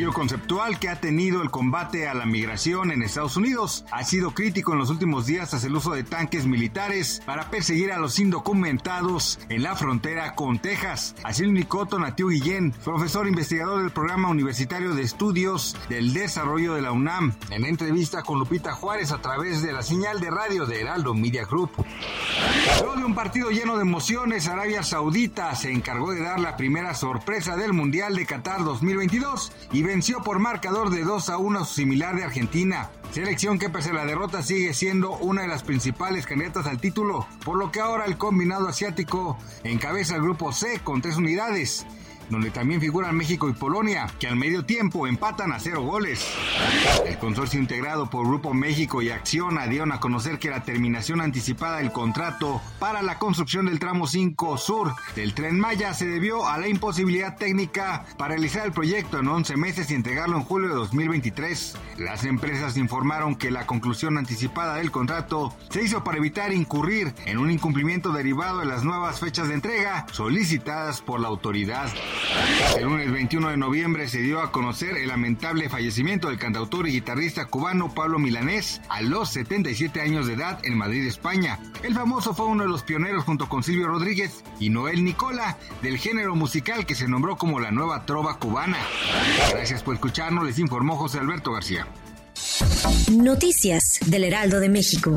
Giro conceptual que ha tenido el combate a la migración en Estados Unidos ha sido crítico en los últimos días tras el uso de tanques militares para perseguir a los indocumentados en la frontera con Texas. Así lo indicó Tonatiu Guillén, profesor investigador del Programa Universitario de Estudios del Desarrollo de la UNAM, en entrevista con Lupita Juárez a través de la señal de radio de Heraldo Media Group. Luego de un partido lleno de emociones, Arabia Saudita se encargó de dar la primera sorpresa del Mundial de Qatar 2022 y venció por marcador de 2 a 1 a su similar de Argentina. Selección que pese a la derrota sigue siendo una de las principales candidatas al título, por lo que ahora el combinado asiático encabeza el grupo C con tres unidades donde también figuran México y Polonia, que al medio tiempo empatan a cero goles. El consorcio integrado por Grupo México y Acciona dieron a conocer que la terminación anticipada del contrato para la construcción del tramo 5 sur del tren Maya se debió a la imposibilidad técnica para realizar el proyecto en 11 meses y entregarlo en julio de 2023. Las empresas informaron que la conclusión anticipada del contrato se hizo para evitar incurrir en un incumplimiento derivado de las nuevas fechas de entrega solicitadas por la autoridad. El lunes 21 de noviembre se dio a conocer el lamentable fallecimiento del cantautor y guitarrista cubano Pablo Milanés a los 77 años de edad en Madrid, España. El famoso fue uno de los pioneros junto con Silvio Rodríguez y Noel Nicola del género musical que se nombró como la nueva trova cubana. Gracias por escucharnos, les informó José Alberto García. Noticias del Heraldo de México.